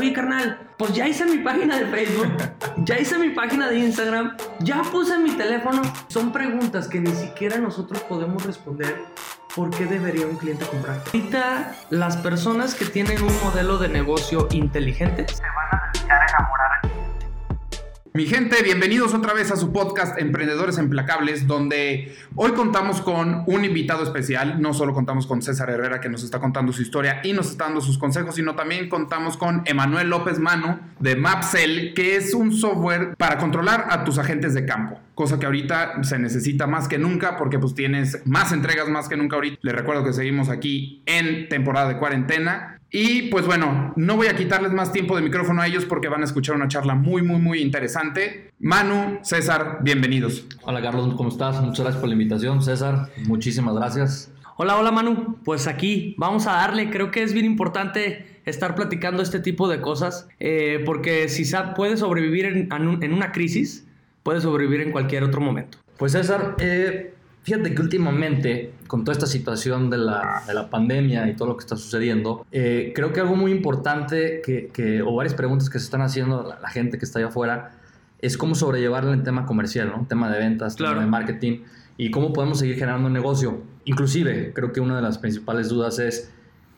Oye, carnal, pues ya hice mi página de Facebook, ya hice mi página de Instagram, ya puse mi teléfono. Son preguntas que ni siquiera nosotros podemos responder. ¿Por qué debería un cliente comprar? Ahorita, las personas que tienen un modelo de negocio inteligente se van a dedicar a enamorar mi gente, bienvenidos otra vez a su podcast Emprendedores Implacables, donde hoy contamos con un invitado especial. No solo contamos con César Herrera, que nos está contando su historia y nos está dando sus consejos, sino también contamos con Emanuel López Mano de Mapsell, que es un software para controlar a tus agentes de campo. Cosa que ahorita se necesita más que nunca porque pues tienes más entregas más que nunca ahorita. Les recuerdo que seguimos aquí en temporada de cuarentena y pues bueno, no voy a quitarles más tiempo de micrófono a ellos porque van a escuchar una charla muy, muy, muy interesante. Manu, César, bienvenidos. Hola Carlos, ¿cómo estás? Muchas gracias por la invitación, César. Muchísimas gracias. Hola, hola Manu. Pues aquí vamos a darle. Creo que es bien importante estar platicando este tipo de cosas eh, porque si puede sobrevivir en, en, una crisis, puede sobrevivir en cualquier otro momento. Pues César, eh, Fíjate que últimamente, con toda esta situación de la, de la pandemia y todo lo que está sucediendo, eh, creo que algo muy importante que, que, o varias preguntas que se están haciendo la, gente que está allá afuera es cómo sobrellevar el tema comercial, ¿no? Tema de ventas, tema de marketing y cómo podemos seguir generando un negocio. Inclusive, creo que una de las principales dudas es,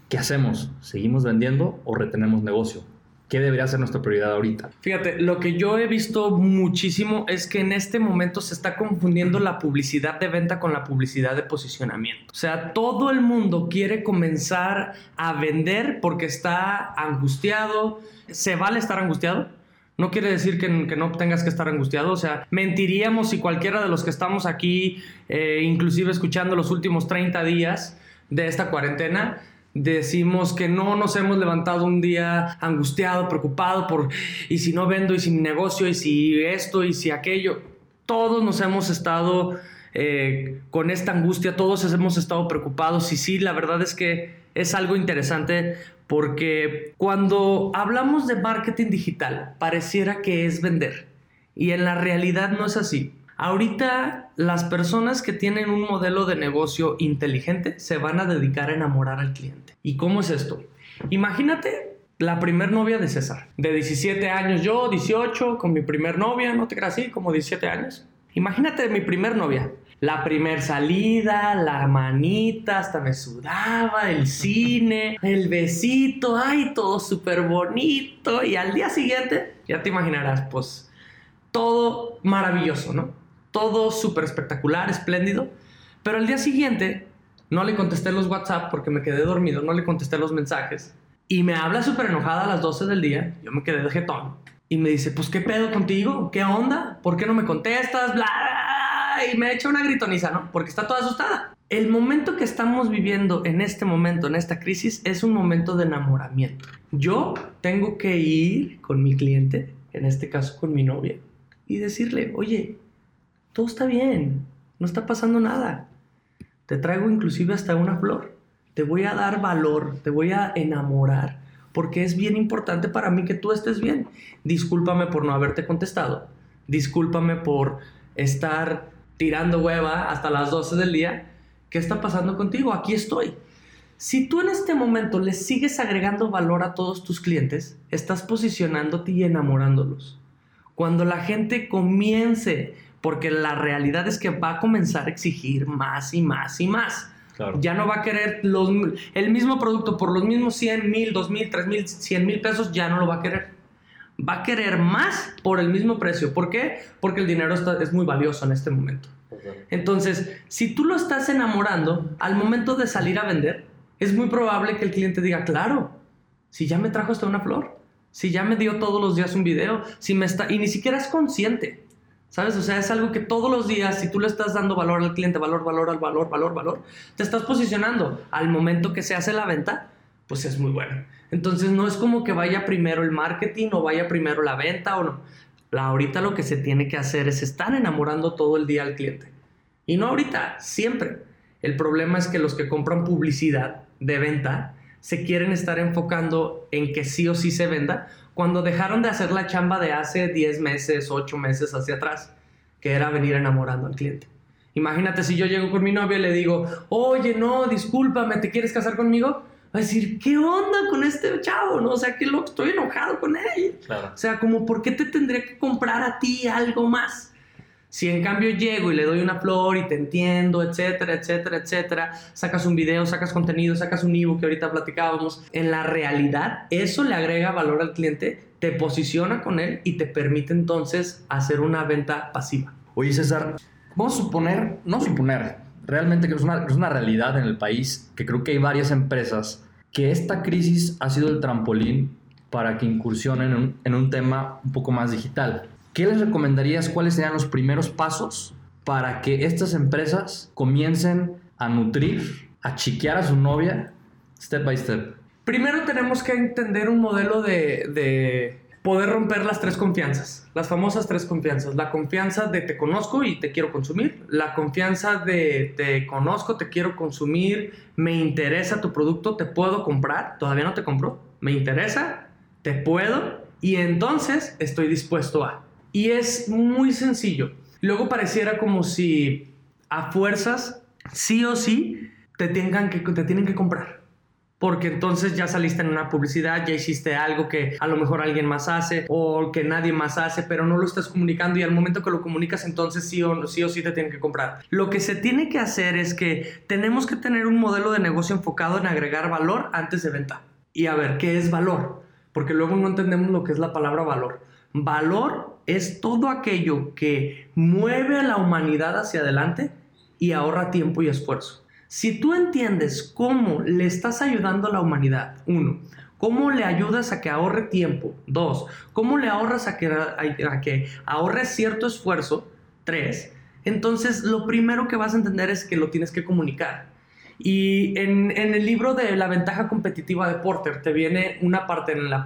¿qué hacemos? ¿Seguimos vendiendo o retenemos negocio? ¿Qué debería ser nuestra prioridad ahorita? Fíjate, lo que yo he visto muchísimo es que en este momento se está confundiendo la publicidad de venta con la publicidad de posicionamiento. O sea, todo el mundo quiere comenzar a vender porque está angustiado. ¿Se vale estar angustiado? No quiere decir que, no tengas que estar angustiado, o sea, mentiríamos si cualquiera de los que estamos aquí, eh, inclusive escuchando los últimos 30 días de esta cuarentena, decimos que no nos hemos levantado un día angustiado, preocupado por, y si no vendo, y si mi negocio, y si esto, y si aquello. Todos nos hemos estado eh, con esta angustia, todos hemos estado preocupados y sí, la verdad es que es algo interesante porque cuando hablamos de marketing digital, pareciera que es vender y en la realidad no es así. Ahorita las personas que tienen un modelo de negocio inteligente se van a dedicar a enamorar al cliente. ¿Y cómo es esto? Imagínate la primer novia de César, de 17 años, yo 18, con mi primer novia, no te creas así, como 17 años. Imagínate mi primer novia, la primer salida, la manita, hasta me sudaba, el cine, el besito, ay, todo súper bonito. Y al día siguiente, ya te imaginarás, pues todo maravilloso, ¿no? Todo súper espectacular, espléndido. Pero al día siguiente no le contesté los WhatsApp porque me quedé dormido, no le contesté los mensajes. Y me habla súper enojada a las 12 del día, yo me quedé de jetón. Y me dice, pues, ¿qué pedo contigo? ¿Qué onda? ¿Por qué no me contestas? Bla, Y me echa una gritoniza, ¿no? Porque está toda asustada. El momento que estamos viviendo en este momento, en esta crisis, es un momento de enamoramiento. Yo tengo que ir con mi cliente, en este caso con mi novia, y decirle, oye, todo está bien, no está pasando nada. Te traigo inclusive hasta una flor. Te voy a dar valor, te voy a enamorar, porque es bien importante para mí que tú estés bien. Discúlpame por no haberte contestado. Discúlpame por estar tirando hueva hasta las 12 del día. ¿Qué está pasando contigo? Aquí estoy. Si tú en este momento le sigues agregando valor a todos tus clientes, estás posicionándote y enamorándolos. Cuando la gente comience porque la realidad es que va a comenzar a exigir más y más y más. Ya no va a querer los, el mismo producto por los mismos 100 mil, 2 mil, 3 mil, 100 mil pesos, ya no lo va a querer. Va a querer más por el mismo precio. ¿Por qué? Porque el dinero es muy valioso en este momento. Entonces, si tú lo estás enamorando, al momento de salir a vender, es muy probable que el cliente diga, claro, si ya me trajo hasta una flor, si ya me dio todos los días un video, si me está, y ni siquiera es consciente. ¿Sabes? O sea, es algo que todos los días, si tú le estás dando valor al cliente, valor, valor, al valor, valor, valor, te estás posicionando. Al momento que se hace la venta, pues es muy bueno. Entonces no es como que vaya primero el marketing o vaya primero la venta o no. ahorita lo que se tiene que hacer es estar enamorando todo el día al cliente. Y no ahorita, siempre. El problema es que los que compran publicidad de venta se quieren estar enfocando en que sí o sí se venda cuando dejaron de hacer la chamba de hace 10 meses, 8 meses hacia atrás, que era venir enamorando al cliente. Imagínate si yo llego con mi novia y le digo, oye, no, discúlpame, ¿te quieres casar conmigo? va a decir, ¿qué onda con este chavo? ¿No? O sea, que lo estoy enojado con él. Claro. O sea, como, ¿por qué te tendría que comprar a ti algo más? Si en cambio llego y le doy una flor y te entiendo, etcétera, etcétera, etcétera, sacas un video, sacas contenido, sacas un ebook que ahorita platicábamos, en la realidad eso le agrega valor al cliente, te posiciona con él y te permite entonces hacer una venta pasiva. Oye, César, vamos a suponer, no suponer, realmente que es una, es una realidad en el país, que creo que hay varias empresas que esta crisis ha sido el trampolín para que incursionen en un, en un tema un poco más digital. ¿Qué les recomendarías? ¿Cuáles serían los primeros pasos para que estas empresas comiencen a nutrir, a chiquear a su novia step by step? Primero tenemos que entender un modelo de, de poder romper las tres confianzas, las famosas tres confianzas. La confianza de te conozco y te quiero consumir, la confianza de te conozco, te quiero consumir, me interesa tu producto, te puedo comprar, todavía no te compro, me interesa, te puedo y entonces estoy dispuesto a. Y es muy sencillo. Luego pareciera como si a fuerzas, sí o sí, te, tengan que, te tienen que comprar. Porque entonces ya saliste en una publicidad, ya hiciste algo que a lo mejor alguien más hace o que nadie más hace, pero no lo estás comunicando y al momento que lo comunicas entonces sí o, sí o sí te tienen que comprar. Lo que se tiene que hacer es que tenemos que tener un modelo de negocio enfocado en agregar valor antes de venta. Y a ver, ¿qué es valor? Porque luego no entendemos lo que es la palabra valor. Valor es todo aquello que mueve a la humanidad hacia adelante y ahorra tiempo y esfuerzo. Si tú entiendes cómo le estás ayudando a la humanidad, uno, cómo le ayudas a que ahorre tiempo, dos, cómo le ahorras a que, a, ahorre cierto esfuerzo, tres, entonces lo primero que vas a entender es que lo tienes que comunicar. Y en, el libro de La ventaja competitiva de Porter te viene una parte en, la,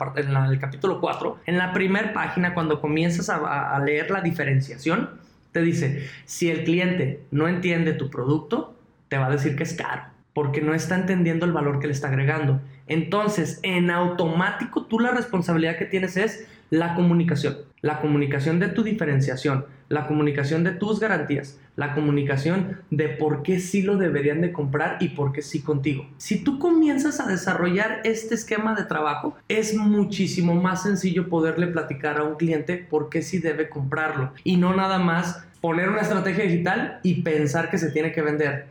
el capítulo 4, en la primera página, cuando comienzas a leer la diferenciación, te dice, si el cliente no entiende tu producto, te va a decir que es caro, porque no está entendiendo el valor que le está agregando. Entonces, en automático, tú la responsabilidad que tienes es la comunicación, la comunicación de tu diferenciación, la comunicación de tus garantías, la comunicación de por qué sí lo deberían de comprar y por qué sí contigo. Si tú comienzas a desarrollar este esquema de trabajo, es muchísimo más sencillo poderle platicar a un cliente por qué sí debe comprarlo y no nada más poner una estrategia digital y pensar que se tiene que vender.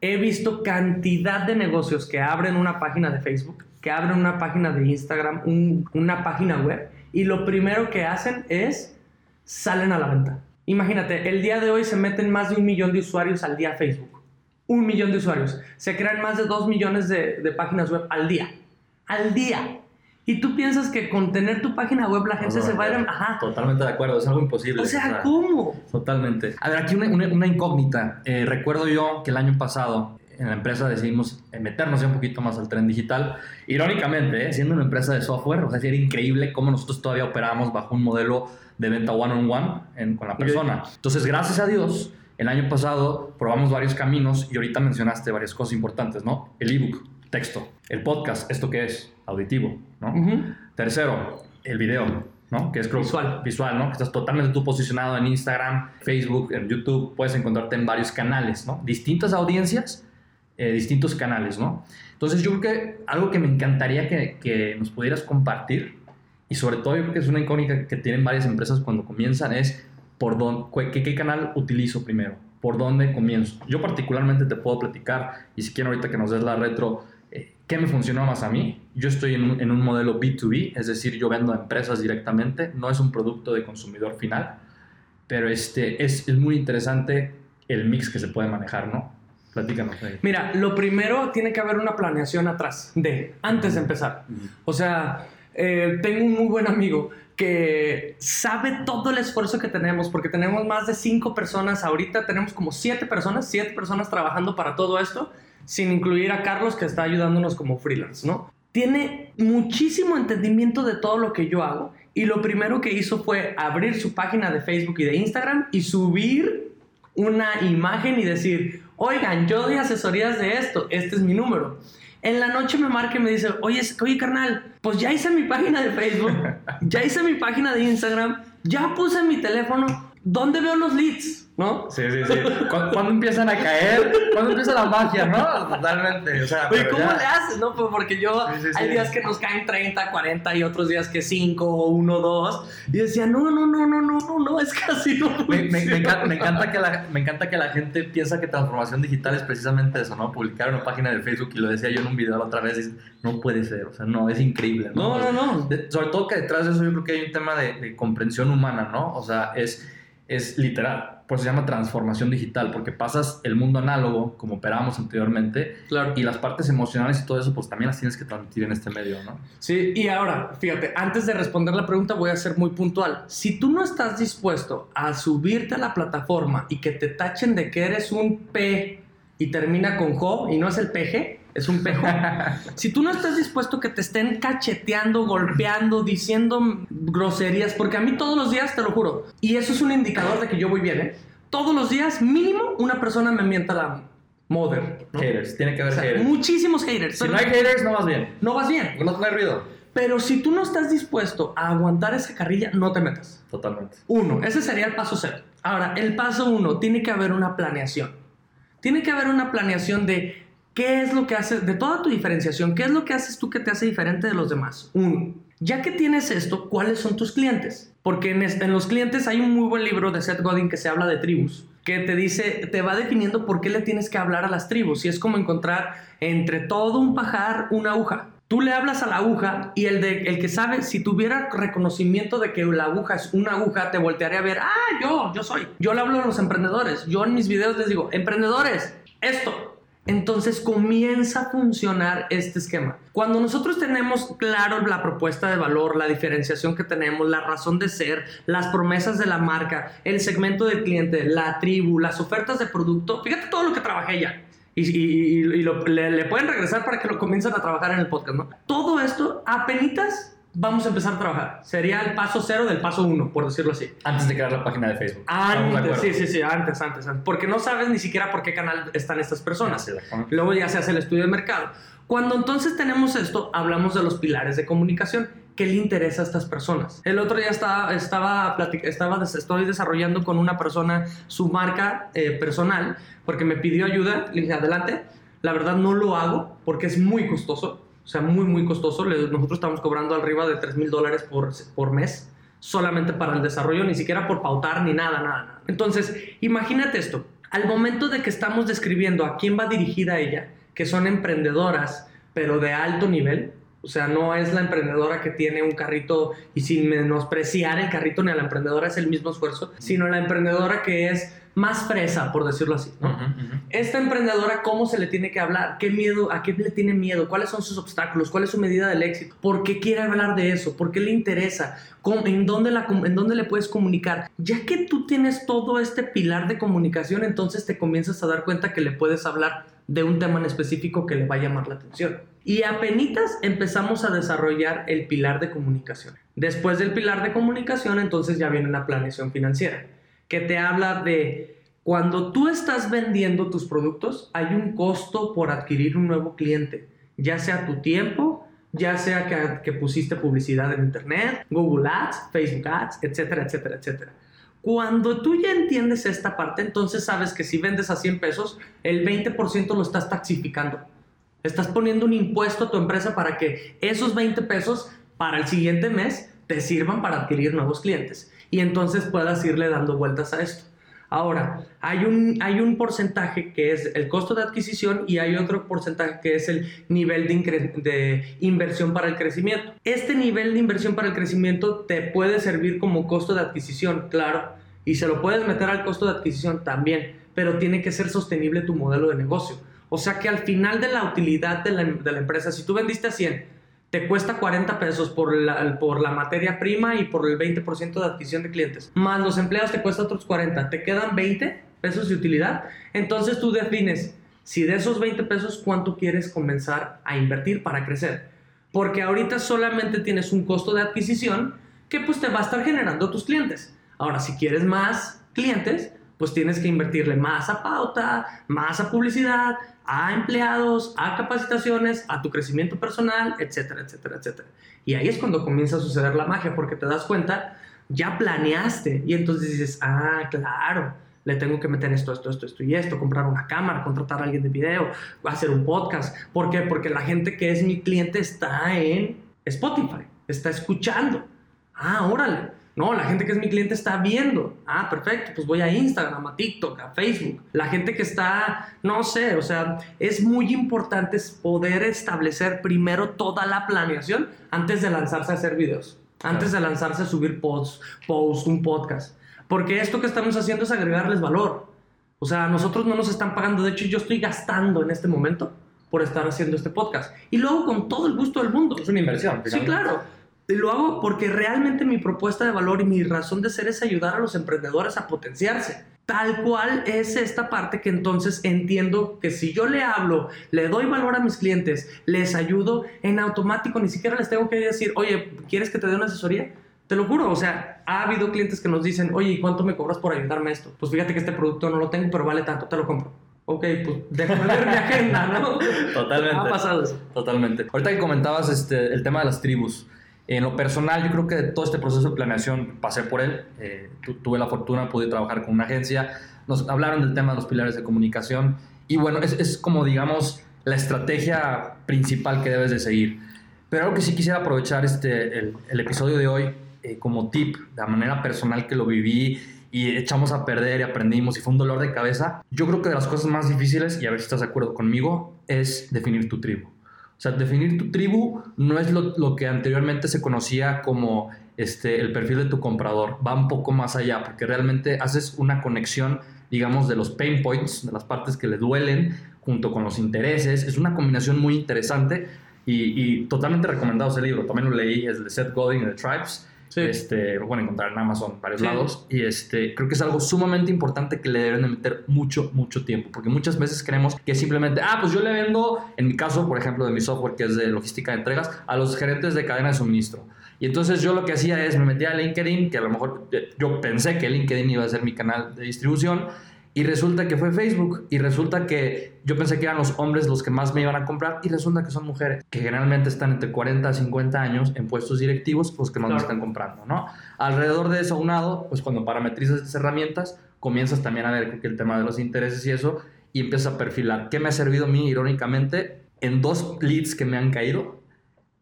He visto cantidad de negocios que abren una página de Facebook, que abren una página de Instagram, una página web y lo primero que hacen es salen a la venta. Imagínate, el día de hoy se meten más de un millón de usuarios al día a Facebook. Un millón de usuarios. Se crean más de dos millones de, páginas web al día. Al día. Y tú piensas que con tener tu página web la gente se va a ir... Ajá. Totalmente de acuerdo, es algo imposible. O sea, ¿cómo? Totalmente. A ver, aquí una, incógnita. Eh, recuerdo yo que el año pasado en la empresa decidimos meternos ya un poquito más al tren digital. Irónicamente, ¿eh? siendo una empresa de software, o sea, era increíble cómo nosotros todavía operábamos bajo un modelo de venta one-on-one con la persona. Entonces, gracias a Dios, el año pasado probamos varios caminos y ahorita mencionaste varias cosas importantes, ¿no? El ebook, texto. El podcast, ¿esto qué es? Auditivo, ¿no? Tercero, el video, ¿no? Que es visual. Visual, ¿no? Que estás totalmente tú posicionado en Instagram, Facebook, en YouTube, puedes encontrarte en varios canales, ¿no? Distintas audiencias, eh, distintos canales, ¿no? Entonces yo creo que algo que me encantaría que, nos pudieras compartir y sobre todo yo creo que es una incógnita que tienen varias empresas cuando comienzan es por dónde, qué, canal utilizo primero, por dónde comienzo. Yo particularmente te puedo platicar y si quieren ahorita que nos des la retro, eh, ¿qué me funcionó más a mí? Yo estoy en un, modelo B2B, es decir, yo vendo a empresas directamente, no es un producto de consumidor final, pero este, es, es muy interesante el mix que se puede manejar, ¿no? Platícanos. Ahí. Mira, lo primero tiene que haber una planeación atrás de, antes de empezar. O sea, eh, tengo un muy buen amigo que sabe todo el esfuerzo que tenemos, porque tenemos más de cinco personas ahorita, tenemos como siete personas, siete personas trabajando para todo esto, sin incluir a Carlos que está ayudándonos como freelance, ¿no? Tiene muchísimo entendimiento de todo lo que yo hago y lo primero que hizo fue abrir su página de Facebook y de Instagram y subir una imagen y decir, oigan, yo doy asesorías de esto, este es mi número. En la noche me marca y me dice, oye, oye, carnal, pues ya hice mi página de Facebook, ya hice mi página de Instagram, ya puse mi teléfono, ¿dónde veo los leads? ¿No? Sí, sí, sí. ¿Cuándo, empiezan a caer? ¿Cuándo empieza la magia, no? Totalmente. O sea, Oye, ¿cómo le haces, no? Pues porque yo, hay días que nos caen 30, 40 y otros días que 5, 1, 2. Y decía, no, no, no, no, no, no, no, es casi no. Me, me, encanta, me, encanta, que la, me encanta que la gente piensa que transformación digital es precisamente eso, ¿no? Publicar una página de Facebook y lo decía yo en un video la otra vez, y no puede ser, o sea, no, es increíble, ¿no? No, no, no. sobre todo que detrás de eso yo creo que hay un tema de, de comprensión humana, ¿no? O sea, es, es literal pues se llama transformación digital, porque pasas el mundo análogo, como operábamos anteriormente, claro. y las partes emocionales y todo eso, pues también las tienes que transmitir en este medio, ¿no? Sí, y ahora, fíjate, antes de responder la pregunta voy a ser muy puntual. Si tú no estás dispuesto a subirte a la plataforma y que te tachen de que eres un P y termina con Jo y no es el PG, es un pejo. si tú no estás dispuesto que te estén cacheteando, golpeando, diciendo groserías, porque a mí todos los días, te lo juro, y eso es un indicador de que yo voy bien, ¿eh? Todos los días, mínimo, una persona me mienta la mother. Haters, tiene que haber haters. Muchísimos haters. Si no hay haters, no vas bien. No vas bien. No, no hay ruido. Pero si tú no estás dispuesto a aguantar esa carrilla, no te metas. Totalmente. Uno, ese sería el paso cero. Ahora, el paso uno, tiene que haber una planeación. Tiene que haber una planeación de ¿Qué es lo que haces, de toda tu diferenciación, qué es lo que haces tú que te hace diferente de los demás? Uno, ya que tienes esto, ¿cuáles son tus clientes? Porque en, los clientes hay un muy buen libro de Seth Godin que se habla de tribus, que te dice, te va definiendo por qué le tienes que hablar a las tribus. Y es como encontrar entre todo un pajar una aguja. Tú le hablas a la aguja y el, el que sabe, si tuviera reconocimiento de que la aguja es una aguja, te voltearía a ver, ah, yo, yo soy. Yo le hablo a los emprendedores. Yo en mis videos les digo, emprendedores, esto, entonces comienza a funcionar este esquema. Cuando nosotros tenemos claro la propuesta de valor, la diferenciación que tenemos, la razón de ser, las promesas de la marca, el segmento del cliente, la tribu, las ofertas de producto, fíjate todo lo que trabajé ya. Y, le, pueden regresar para que lo comiencen a trabajar en el podcast. Todo esto, apenas vamos a empezar a trabajar. Sería el paso cero del paso uno, por decirlo así. Antes de crear la página de Facebook. Antes, sí, sí, sí, antes, antes, antes. Porque no sabes ni siquiera por qué canal están estas personas. Luego ya se hace el estudio de mercado. Cuando entonces tenemos esto, hablamos de los pilares de comunicación. ¿Qué le interesa a estas personas? El otro día estaba, estaba, estaba estoy desarrollando con una persona su marca eh, personal porque me pidió ayuda. Le dije, adelante. La verdad no lo hago porque es muy costoso o sea, muy, muy costoso. Nosotros estamos cobrando arriba de 3 mil dólares por, por mes solamente para el desarrollo, ni siquiera por pautar ni nada, nada, nada. Entonces, imagínate esto. Al momento de que estamos describiendo a quién va dirigida ella, que son emprendedoras, pero de alto nivel, o sea, no es la emprendedora que tiene un carrito y sin menospreciar el carrito ni a la emprendedora es el mismo esfuerzo, sino la emprendedora que es más fresa, por decirlo así. Esta emprendedora, ¿cómo se le tiene que hablar? ¿Qué miedo? ¿A qué le tiene miedo? ¿Cuáles son sus obstáculos? ¿Cuál es su medida del éxito? ¿Por qué quiere hablar de eso? ¿Por qué le interesa? ¿En dónde, la, ¿En dónde le puedes comunicar? Ya que tú tienes todo este pilar de comunicación, entonces te comienzas a dar cuenta que le puedes hablar de un tema en específico que le va a llamar la atención. Y apenas empezamos a desarrollar el pilar de comunicación. Después del pilar de comunicación, entonces ya viene la planeación financiera que te habla de cuando tú estás vendiendo tus productos, hay un costo por adquirir un nuevo cliente, ya sea tu tiempo, ya sea que, que, pusiste publicidad en Internet, Google Ads, Facebook Ads, etcétera, etcétera, etcétera. Cuando tú ya entiendes esta parte, entonces sabes que si vendes a 100 pesos, el 20% lo estás taxificando. Estás poniendo un impuesto a tu empresa para que esos 20 pesos para el siguiente mes te sirvan para adquirir nuevos clientes y entonces puedas irle dando vueltas a esto. Ahora, hay un, hay un porcentaje que es el costo de adquisición y hay otro porcentaje que es el nivel de, inversión para el crecimiento. Este nivel de inversión para el crecimiento te puede servir como costo de adquisición, claro, y se lo puedes meter al costo de adquisición también, pero tiene que ser sostenible tu modelo de negocio. O sea que al final de la utilidad de la, de la empresa, si tú vendiste a 100, te cuesta 40 pesos por la, por la materia prima y por el 20% de adquisición de clientes. Más los empleados te cuesta otros 40. Te quedan 20 pesos de utilidad. Entonces tú defines si de esos 20 pesos cuánto quieres comenzar a invertir para crecer. Porque ahorita solamente tienes un costo de adquisición que pues te va a estar generando tus clientes. Ahora, si quieres más clientes, pues tienes que invertirle más a pauta, más a publicidad, a empleados, a capacitaciones, a tu crecimiento personal, etcétera, etcétera, etcétera. Y ahí es cuando comienza a suceder la magia, porque te das cuenta, ya planeaste y entonces dices, ah, claro, le tengo que meter esto, esto, esto, esto y esto, comprar una cámara, contratar a alguien de video, hacer un podcast. ¿Por qué? Porque la gente que es mi cliente está en Spotify, está escuchando. Ah, órale. No, la gente que es mi cliente está viendo. Ah, perfecto, pues voy a Instagram, a TikTok, a Facebook. La gente que está, no sé, o sea, es muy importante poder establecer primero toda la planeación antes de lanzarse a hacer videos, antes de lanzarse a subir posts, posts, un podcast. Porque esto que estamos haciendo es agregarles valor. O sea, nosotros no nos están pagando. De hecho, yo estoy gastando en este momento por estar haciendo este podcast. Y luego con todo el gusto del mundo. Es una inversión. Sí, claro. Lo hago porque realmente mi propuesta de valor y mi razón de ser es ayudar a los emprendedores a potenciarse. Tal cual es esta parte que entonces entiendo que si yo le hablo, le doy valor a mis clientes, les ayudo, en automático ni siquiera les tengo que decir, oye, ¿quieres que te dé una asesoría? Te lo juro, o sea, ha habido clientes que nos dicen, oye, ¿y cuánto me cobras por ayudarme a esto? Pues fíjate que este producto no lo tengo, pero vale tanto, te lo compro. Ok, pues déjame ver mi agenda, ¿no? Totalmente. Ha pasado eso. Totalmente. Ahorita que comentabas este, el tema de las tribus, en lo personal, yo creo que todo este proceso de planeación pasé por él. Eh, tuve la fortuna, pude trabajar con una agencia. Nos hablaron del tema de los pilares de comunicación. Y bueno, es, como, digamos, la estrategia principal que debes de seguir. Pero algo que sí quisiera aprovechar este, el, episodio de hoy eh, como tip, de manera personal que lo viví y echamos a perder y aprendimos y fue un dolor de cabeza, yo creo que de las cosas más difíciles, y a ver si estás de acuerdo conmigo, es definir tu tribu. Sea, definir tu tribu no es lo, que anteriormente se conocía como este, el perfil de tu comprador. Va un poco más allá, porque realmente haces una conexión, digamos, de los pain points, de las partes que le duelen, junto con los intereses. Es una combinación muy interesante y, totalmente recomendado ese libro. También lo leí, es de Seth Godin, The Tribes. Este, lo pueden encontrar en Amazon, varios lados. Y este, creo que es algo sumamente importante que le deben de meter mucho, mucho tiempo. Porque muchas veces creemos que simplemente, ah, pues yo le vendo, en mi caso, por ejemplo, de mi software que es de logística de entregas, a los gerentes de cadena de suministro. Y entonces yo lo que hacía es me metía a LinkedIn, que a lo mejor eh, yo pensé que LinkedIn iba a ser mi canal de distribución y resulta que fue Facebook. Y resulta que yo pensé que eran los hombres los que más me iban a comprar. Y resulta que son mujeres que generalmente están entre 40 a 50 años en puestos directivos, los que más me están comprando, ¿no? Alrededor de eso, unado, pues cuando parametrizas estas herramientas, comienzas también a ver que el tema de los intereses y eso. Y empiezas a perfilar. ¿Qué me ha servido a mí, irónicamente? En dos leads que me han caído,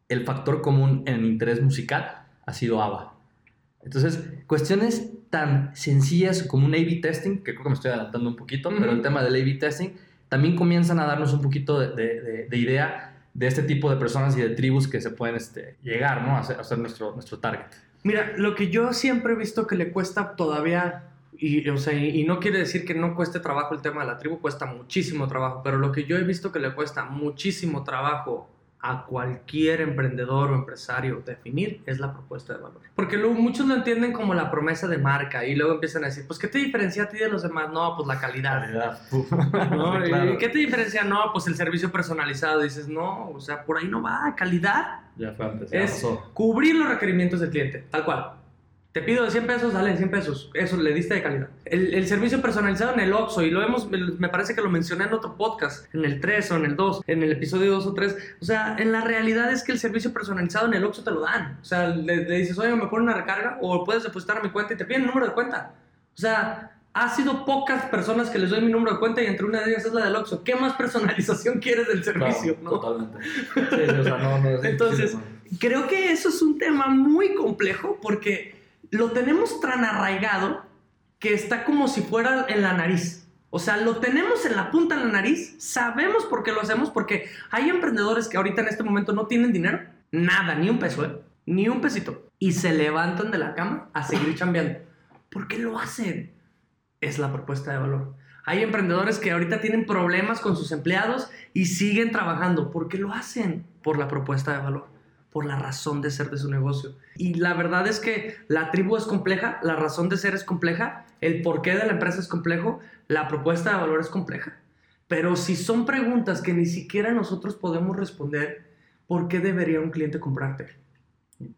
el factor común en el interés musical ha sido ABBA. Entonces, cuestiones tan sencillas como un A-B testing, que creo que me estoy adelantando un poquito, pero el tema del A-B testing también comienzan a darnos un poquito de, idea de este tipo de personas y de tribus que se pueden este, llegar ¿no? a ser, nuestro, nuestro target. Mira, lo que yo siempre he visto que le cuesta todavía, y, o sea, y no quiere decir que no cueste trabajo el tema de la tribu, cuesta muchísimo trabajo, pero lo que yo he visto que le cuesta muchísimo trabajo a cualquier emprendedor o empresario definir es la propuesta de valor. Porque luego muchos lo entienden como la promesa de marca y luego empiezan a decir, pues ¿qué te diferencia a ti de los demás? No, pues la calidad. calidad. ¿Qué te diferencia? No, pues el servicio personalizado. dices, no, o sea, por ahí no va, calidad. Ya fue antes. es cubrir los requerimientos del cliente, tal cual. Te pido de 100 pesos, dale 100 pesos. Eso le diste de calidad. El, servicio personalizado en el Oxxo, y lo hemos, me parece que lo mencioné en otro podcast, en el 3 o en el 2, en el episodio 2 o 3. O sea, en la realidad es que el servicio personalizado en el Oxxo te lo dan. O sea, le, dices, oye, me pone una recarga, o puedes depositar a mi cuenta y te piden el número de cuenta. O sea, ha sido pocas personas que les doy mi número de cuenta y entre una de ellas es la del Oxxo. ¿Qué más personalización quieres del servicio? Totalmente. Sí, o sea, no, no Entonces, creo que eso es un tema muy complejo porque lo tenemos tan arraigado que está como si fuera en la nariz. O sea, lo tenemos en la punta de la nariz, sabemos por qué lo hacemos, porque hay emprendedores que ahorita en este momento no tienen dinero, nada, ni un peso, ¿eh? ni un pesito, y se levantan de la cama a seguir chambeando. ¿Por qué lo hacen? Es la propuesta de valor. Hay emprendedores que ahorita tienen problemas con sus empleados y siguen trabajando. ¿Por qué lo hacen? Por la propuesta de valor por la razón de ser de su negocio. Y la verdad es que la tribu es compleja, la razón de ser es compleja, el porqué de la empresa es complejo, la propuesta de valor es compleja. Pero si son preguntas que ni siquiera nosotros podemos responder, ¿por qué debería un cliente comprarte?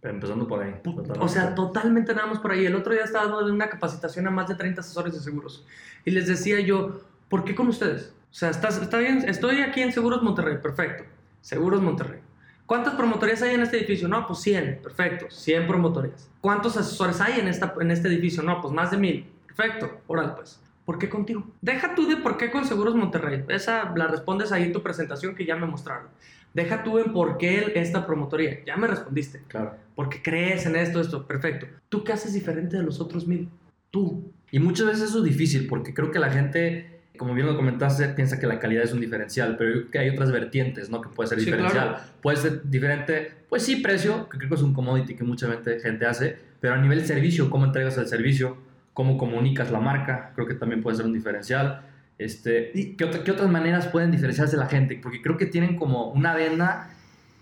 Empezando por ahí. O sea, totalmente nada más por ahí. El otro día estaba dando una capacitación a más de 30 asesores de seguros. Y les decía yo, ¿por qué con ustedes? O sea, ¿estás, está bien, estoy aquí en Seguros Monterrey, perfecto. Seguros Monterrey. ¿Cuántas promotorías hay en este edificio? No, pues 100, perfecto, 100 promotorías. ¿Cuántos asesores hay en, esta, en este edificio? No, pues más de 1000, perfecto, órale pues. ¿Por qué contigo? Deja tú de por qué con Seguros Monterrey. Esa la respondes ahí en tu presentación que ya me mostraron. Deja tú en por qué esta promotoría. Ya me respondiste. Claro. Porque crees en esto, esto. Perfecto. ¿Tú qué haces diferente de los otros mil? Tú. Y muchas veces eso es difícil porque creo que la gente, como bien lo comentaste, piensa que la calidad es un diferencial, pero que hay otras vertientes, ¿no? Que puede ser Sí, diferencial. claro. Puede ser diferente, pues sí, precio, que creo que es un commodity que mucha gente, gente hace, pero a nivel servicio, cómo entregas el servicio, cómo comunicas la marca, creo que también puede ser un diferencial. Este, ¿y qué, otra- qué otras maneras pueden diferenciarse la gente? Porque creo que tienen como una venda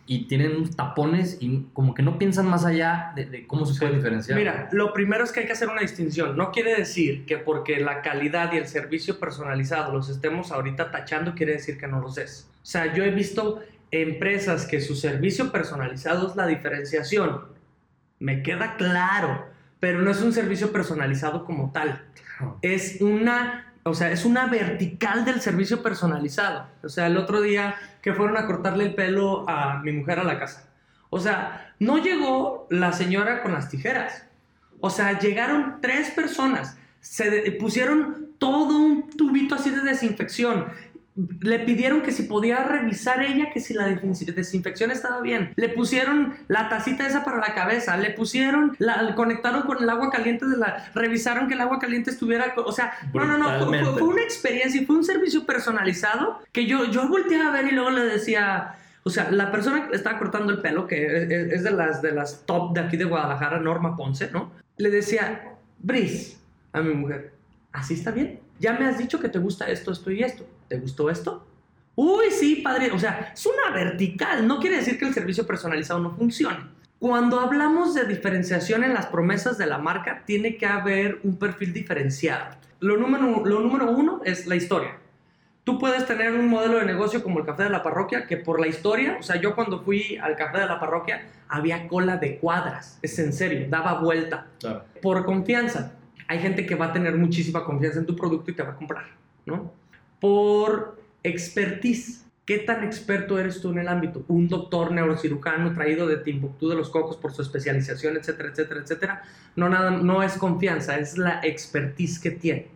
y tienen tapones y como que no piensan más allá de, de cómo se puede diferenciar. Mira, lo primero es que hay que hacer una distinción. No quiere decir que porque la calidad y el servicio personalizado los estemos ahorita tachando, quiere decir que no los es. O sea, yo he visto empresas que su servicio personalizado es la diferenciación. Me queda claro, pero no es un servicio personalizado como tal. Es una, o sea, es una vertical del servicio personalizado. O sea, el otro día que fueron a cortarle el pelo a mi mujer a la casa. O sea, no llegó la señora con las tijeras. O sea, llegaron tres personas, se pusieron todo un tubito así de desinfección. Le pidieron que si podía revisar ella, que si la desin- desinfección estaba bien. Le pusieron la tacita esa para la cabeza. Le pusieron, la conectaron con el agua caliente de la. Revisaron que el agua caliente estuviera. O sea, no, no, no. Fue, una experiencia y fue un servicio personalizado que yo, yo volteé a ver y luego le decía. O sea, la persona que estaba cortando el pelo, que es de, las, de las top de aquí de Guadalajara, Norma Ponce, ¿no? Le decía, Bris, a mi mujer, ¿así está bien? Ya me has dicho que te gusta esto, esto y esto. ¿Te gustó esto? Uy, sí, padre. O sea, es una vertical. No quiere decir que el servicio personalizado no funcione. Cuando hablamos de diferenciación en las promesas de la marca, tiene que haber un perfil diferenciado. Lo número, lo número uno es la historia. Tú puedes tener un modelo de negocio como el café de la parroquia, que por la historia, o sea, yo cuando fui al café de la parroquia, había cola de cuadras. Es en serio, daba vuelta. Claro. Por confianza. Hay gente que va a tener muchísima confianza en tu producto y te va a comprar, ¿no? Por expertise. ¿Qué tan experto eres tú en el ámbito? Un doctor neurocirujano traído de Timbuktu de los Cocos por su especialización, etcétera, etcétera, etcétera. No, nada, no es confianza, es la expertise que tiene.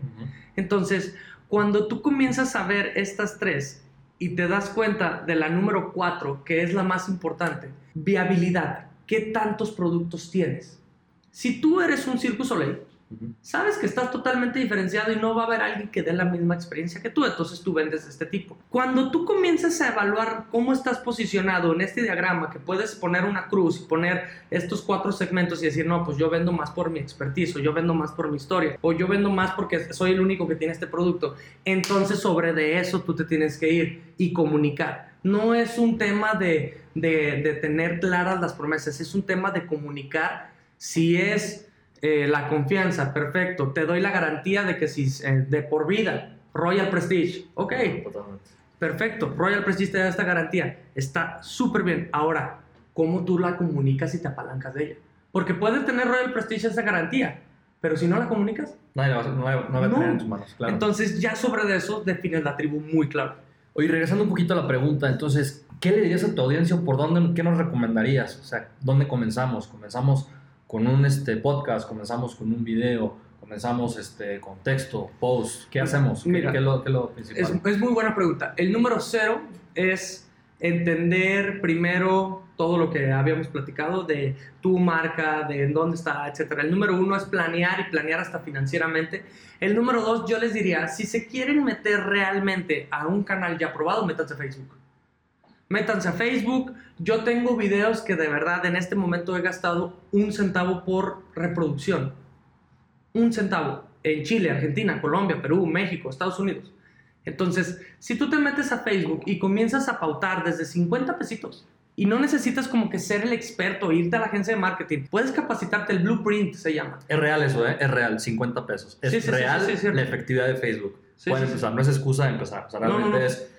Entonces, cuando tú comienzas a ver estas tres y te das cuenta de la número cuatro, que es la más importante, viabilidad. ¿Qué tantos productos tienes? Si tú eres un Circus Soleil. Sabes que estás totalmente diferenciado y no va a haber alguien que dé la misma experiencia que tú, entonces tú vendes de este tipo. Cuando tú comienzas a evaluar cómo estás posicionado en este diagrama, que puedes poner una cruz y poner estos cuatro segmentos y decir, no, pues yo vendo más por mi expertise, o yo vendo más por mi historia, o yo vendo más porque soy el único que tiene este producto, entonces sobre de eso tú te tienes que ir y comunicar. No es un tema de, de, de tener claras las promesas, es un tema de comunicar si es eh, la confianza, perfecto. Te doy la garantía de que si eh, de por vida, Royal Prestige, ok, Totalmente. perfecto. Royal Prestige te da esta garantía, está súper bien. Ahora, ¿cómo tú la comunicas y te apalancas de ella? Porque puedes tener Royal Prestige esa garantía, pero si no la comunicas, no la- no la va a No. tener en tus manos, claro. entonces ya sobre de eso defines la tribu muy claro. Oye, regresando un poquito a la pregunta, entonces, ¿qué le dirías a tu audiencia por dónde, qué nos recomendarías? O sea, ¿dónde comenzamos? ¿Comenzamos con un este, podcast? ¿Comenzamos con un video? ¿Comenzamos este, con texto, post? ¿Qué hacemos? ¿Qué, Mira, qué es, lo, qué es lo principal? Es, es muy buena pregunta. El número cero es entender primero todo lo que habíamos platicado de tu marca, de en dónde está, etcétera. El número uno es planear y planear hasta financieramente. El número dos, yo les diría, si se quieren meter realmente a un canal ya probado, métanse a Facebook. Métanse a Facebook. Yo tengo videos que de verdad en este momento he gastado un centavo por reproducción. Un centavo. En Chile, Argentina, Colombia, Perú, México, Estados Unidos. Entonces, si tú te metes a Facebook y comienzas a pautar desde 50 pesitos y no necesitas como que ser el experto, irte a la agencia de marketing, puedes capacitarte, el blueprint se llama. Es real eso, ¿eh? Es real, 50 pesos. Es Sí, sí, real sí, la efectividad de Facebook. Sí. empezar, no es excusa de empezar. O sea, No, no, realmente no. es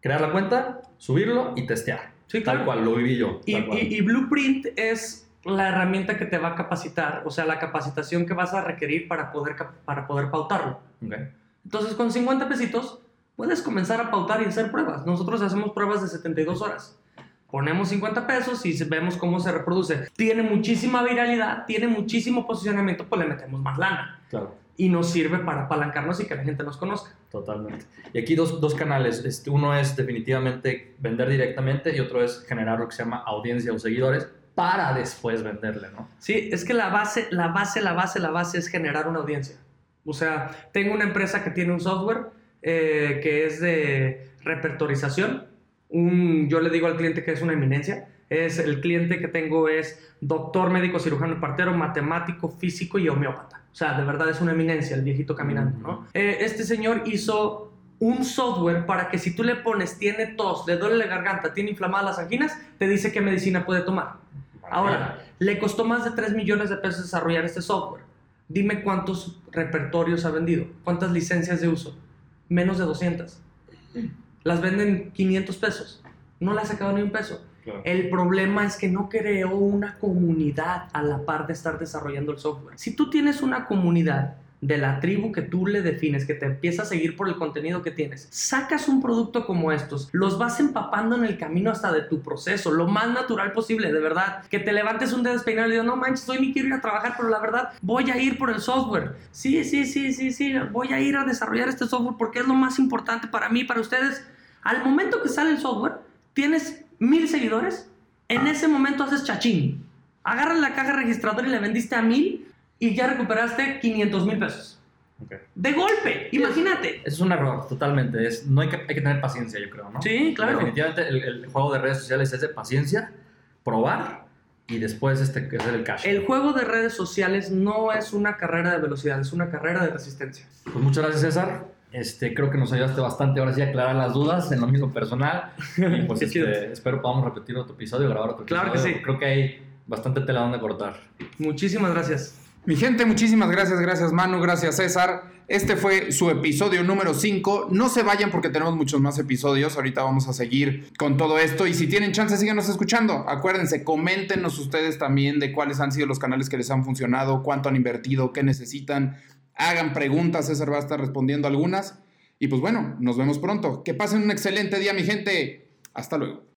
crear la cuenta, subirlo y testear. Sí, Tal claro. cual, lo viví yo. Y, tal y- y Blueprint es la herramienta que te va a capacitar, o sea, la capacitación que vas a requerir para poder, para poder pautarlo. Ok. Entonces, con 50 pesitos, puedes comenzar a pautar y hacer pruebas. Nosotros hacemos pruebas de 72 horas. Ponemos 50 pesos y vemos cómo se reproduce. Tiene muchísima viralidad, tiene muchísimo posicionamiento, pues le metemos más lana. Claro. Y nos sirve para apalancarnos y que la gente nos conozca. Totalmente. Y aquí dos, dos canales. Este, uno es definitivamente vender directamente y otro es generar lo que se llama audiencia o seguidores para después venderle, ¿no? Sí, es que la base, la base, la base, la base es generar una audiencia. O sea, tengo una empresa que tiene un software eh, que es de repertorización. Un, yo le digo al cliente que es una eminencia. Es el cliente que tengo es doctor, médico, cirujano, partero, matemático, físico y homeópata. O sea, de verdad es una eminencia, el viejito caminando, ¿no? Eh, este señor hizo un software para que si tú le pones tiene tos, le duele la garganta, tiene inflamadas las anginas, te dice qué medicina puede tomar. Ahora, le costó más de 3 millones de pesos desarrollar este software. Dime cuántos repertorios ha vendido, cuántas licencias de uso. Menos de 200. Las venden 500 pesos. No le ha sacado ni un peso. El problema es que no creó una comunidad a la par de estar desarrollando el software. Si tú tienes una comunidad de la tribu que tú le defines, que te empieza a seguir por el contenido que tienes, sacas un producto como estos, los vas empapando en el camino hasta de tu proceso, lo más natural posible, de verdad. Que te levantes un día despeinado y digas, no manches, hoy ni quiero ir a trabajar, pero la verdad voy a ir por el software. Sí, sí, sí, sí, sí, voy a ir a desarrollar este software porque es lo más importante para mí, para ustedes. Al momento que sale el software, tienes mil seguidores, en ese momento haces chachín. Agarras la caja registradora y le vendiste a mil y ya recuperaste 500 mil pesos. Ok. De golpe, imagínate. Es un error, totalmente. Es, no hay que, hay que tener paciencia, yo creo, ¿no? Sí, claro. Definitivamente el, el juego de redes sociales es de paciencia, probar y después este, hacer el cash. El juego de redes sociales no es una carrera de velocidad, es una carrera de resistencia. Pues muchas gracias, César. Este, creo que nos ayudaste bastante ahora sí a aclarar las dudas en lo mismo personal. Y pues este, espero podamos repetir otro episodio, grabar otro Claro que episodio. sí. Creo que hay bastante tela donde cortar. Muchísimas gracias. Mi gente, muchísimas gracias, gracias Manu, gracias César. Este fue su episodio número 5. No se vayan porque tenemos muchos más episodios. Ahorita vamos a seguir con todo esto. Y si tienen chance, síganos escuchando. Acuérdense, coméntenos ustedes también de cuáles han sido los canales que les han funcionado, cuánto han invertido, qué necesitan. Hagan preguntas, César va a estar respondiendo algunas. Y pues bueno, nos vemos pronto. Que pasen un excelente día, mi gente. Hasta luego.